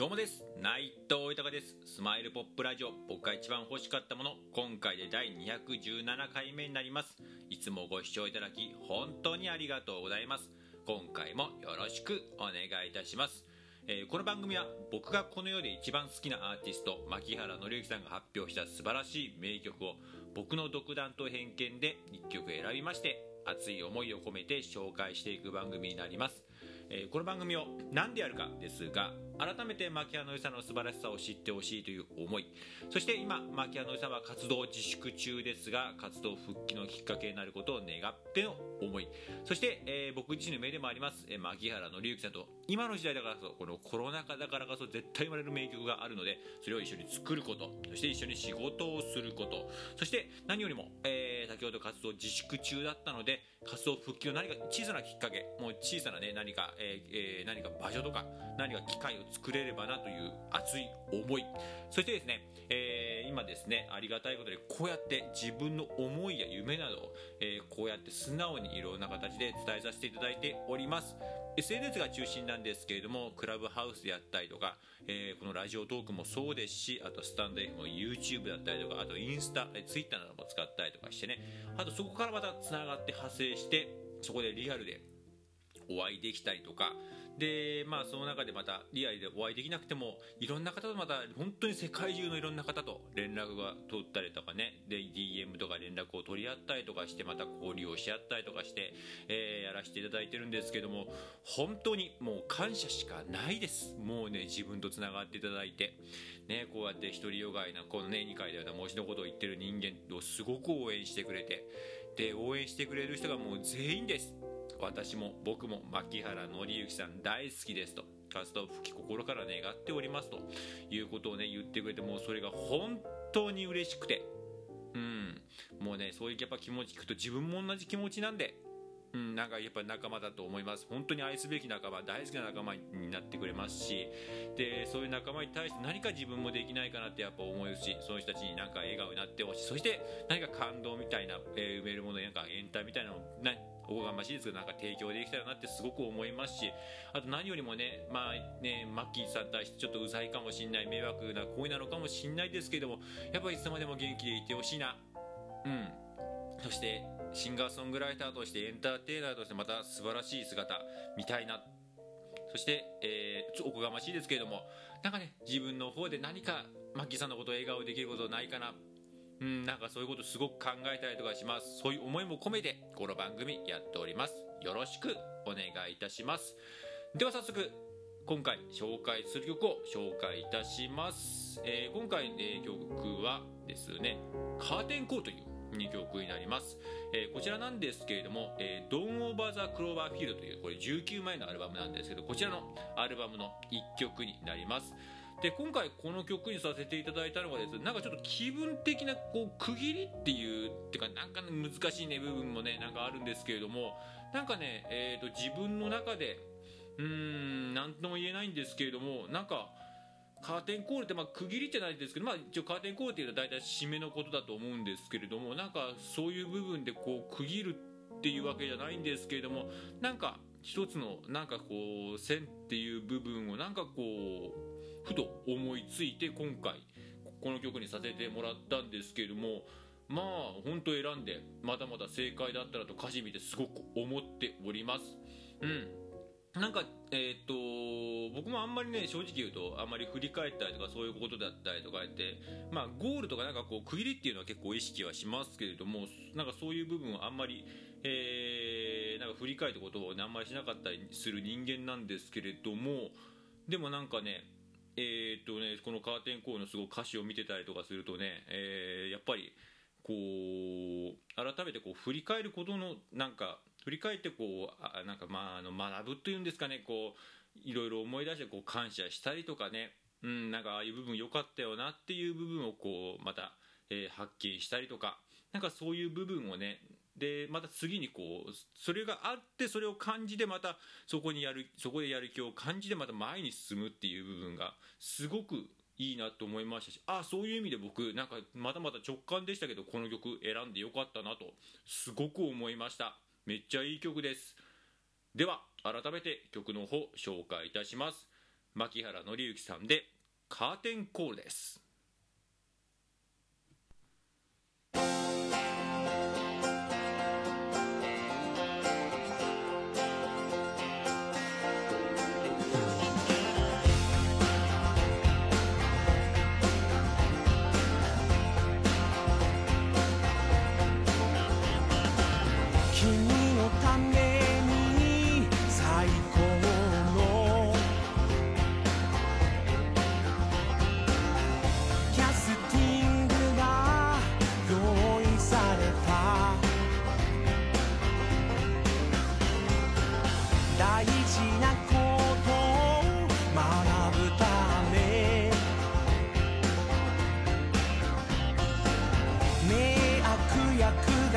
どうもです。内藤豊です。スマイルポップラジオ。僕が一番欲しかったもの。今回で第217回目になります。いつもご視聴いただき本当にありがとうございます。今回もよろしくお願いいたします。えー、この番組は僕がこの世で一番好きなアーティスト牧原紀之さんが発表した素晴らしい名曲を僕の独断と偏見で1曲選びまして熱い思いを込めて紹介していく番組になります、えー、この番組を何でやるかですが改めて牧原のりさんの素晴らしさを知ってほしいという思い。そして今牧原のりさんは活動自粛中ですが活動復帰のきっかけになることを願っての思い。そして、えー、僕自身の目でもあります、えー、牧原紀之さんと今の時代だからこそこのコロナ禍だからこそ絶対生まれる名曲があるのでそれを一緒に作ることそして一緒に仕事をすること。そして何よりも、えー、先ほど活動自粛中だったので活動復帰の何か小さなきっかけもう小さなね何か、えー、何か場所とか何か機会を作れればなという熱い思い。そしてですね、えー、今ですねありがたいことでこうやって自分の思いや夢などを、えー、こうやって素直にいろんな形で伝えさせていただいております。SNS が中心なんですけれどもクラブハウスであったりとか、えー、このラジオトークもそうですしあとスタンド F も YouTube だったりとかあとインスタ Twitter なども使ったりとかしてねあとそこからまたつながって派生してそこでリアルでお会いできたりとかでまあその中でまたリアルでお会いできなくてもいろんな方とまた本当に世界中のいろんな方と連絡が取ったりとかね。で DM とか連絡を取り合ったりとかしてまた交流をし合ったりとかして、えー、やらせていただいてるんですけども本当にもう感謝しかないです。もうね自分とつながっていただいて。ねこうやって独りよがいなこのね2回では模試のことを言ってる人間をすごく応援してくれて。で応援してくれる人がもう全員です。私も僕も牧原紀之さん大好きですと。活動復帰心から願っておりますと。いうことをね言ってくれてもうそれが本当に嬉しくて。うん。もうねそういうやっぱ気持ち聞くと自分も同じ気持ちなんで。うん、なんかやっぱ仲間だと思います。本当に愛すべき仲間大好きな仲間になってくれますし。でそういう仲間に対して何か自分もできないかなってやっぱ思うしそういう人たちになんか笑顔になってほしい。そして何か感動みたいな、えー、埋めるものなんかエンタみたいなのおこがましいですけどなんか提供できたらなってすごく思いますしあと何よりもねまあねマッキーさんに対してちょっとうざいかもしんない迷惑な行為なのかもしんないですけどもやっぱりいつまでも元気でいてほしいな。うん。そしてシンガーソングライターとしてエンターテイナーとしてまた素晴らしい姿見たいな。そして、えー、おこがましいですけれどもなんかね自分の方で何かマッキーさんのことを笑顔できることないかな。うん、なんかそういうことすごく考えたりとかします。そういう思いも込めて、この番組やっております。よろしくお願いいたします。では早速、今回紹介する曲を紹介いたします。えー、今回、えー、曲はですね、カーテンコーという2曲になります、えー、こちらなんですけれども「えー、Don't Over the Cloverfield」というこれ19枚のアルバムなんですけどこちらのアルバムの1曲になりますで今回この曲にさせていただいたのがですねなんかちょっと気分的なこう区切りっていうってかなんか難しいね部分もねなんかあるんですけれどもなんかね、えーと、自分の中でうーん何とも言えないんですけれどもなんかカーテンコールってまあ区切りってないですけど、まあ、一応カーテンコールっていうのは大体締めのことだと思うんですけれどもなんかそういう部分でこう区切るっていうわけじゃないんですけれどもなんか一つのなんかこう線っていう部分をなんかこうふと思いついて今回この曲にさせてもらったんですけれどもまあ本当選んでまだまだ正解だったらと歌詞見てすごく思っております。うん。なんか、えー、っと僕もあんまりね正直言うとあんまり振り返ったりとかそういうことだったりとかやってまあゴールとかなんかこう区切りっていうのは結構意識はしますけれどもなんかそういう部分はあんまり、えー、なんか振り返ったことを、ね、あんまりしなかったりする人間なんですけれどもでもなんかねえー、っとね、このカーテンコールのすごい歌詞を見てたりとかするとね、えー、やっぱりこう改めてこう振り返ることのなんか振り返ってこうあなんかまああの学ぶというんですかねこういろいろ思い出してこう感謝したりとかね、うん、なんかああいう部分良かったよなっていう部分をこうまた、えー、発見したりとかなんかそういう部分をねでまた次にこうそれがあってそれを感じてまたそこにやるそこでやる気を感じてまた前に進むっていう部分がすごくいいなと思いましたしあそういう意味で僕なんかまだまだ直感でしたけどこの曲選んでよかったなとすごく思いました。めっちゃいい曲です。では改めて曲の方紹介いたします。牧原紀之さんでカーテンコールです。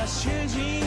役が主人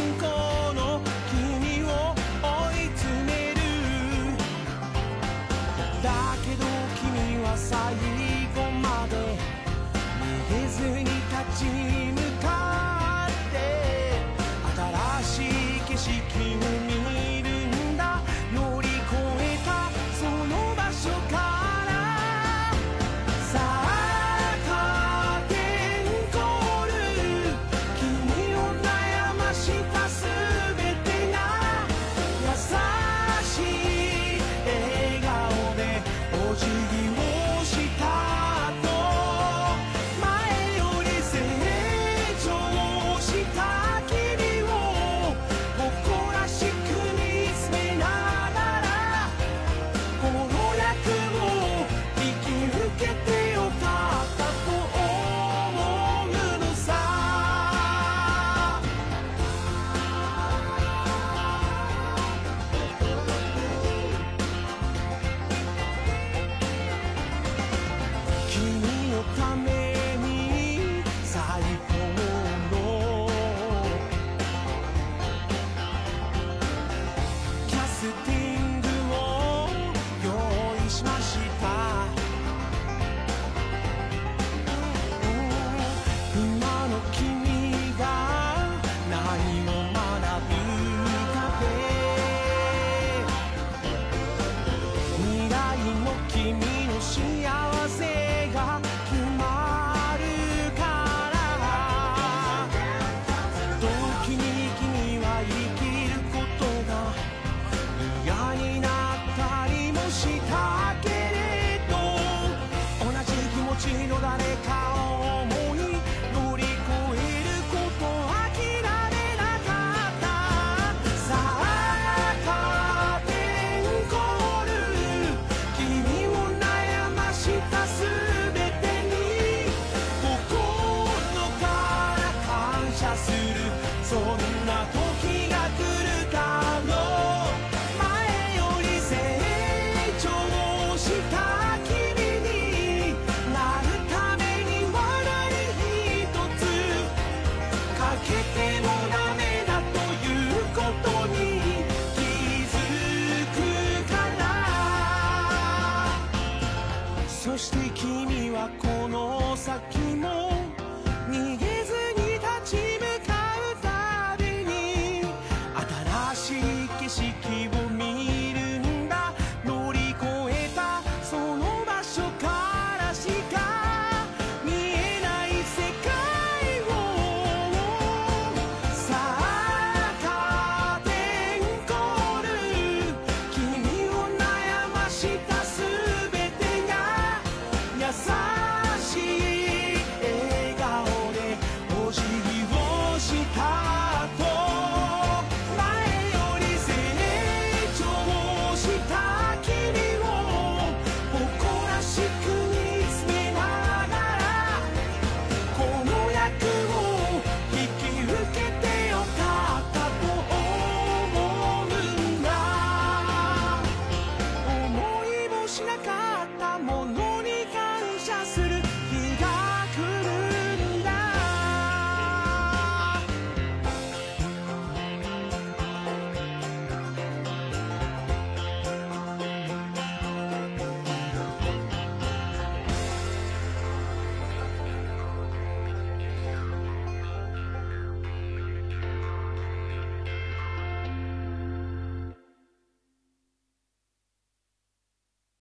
る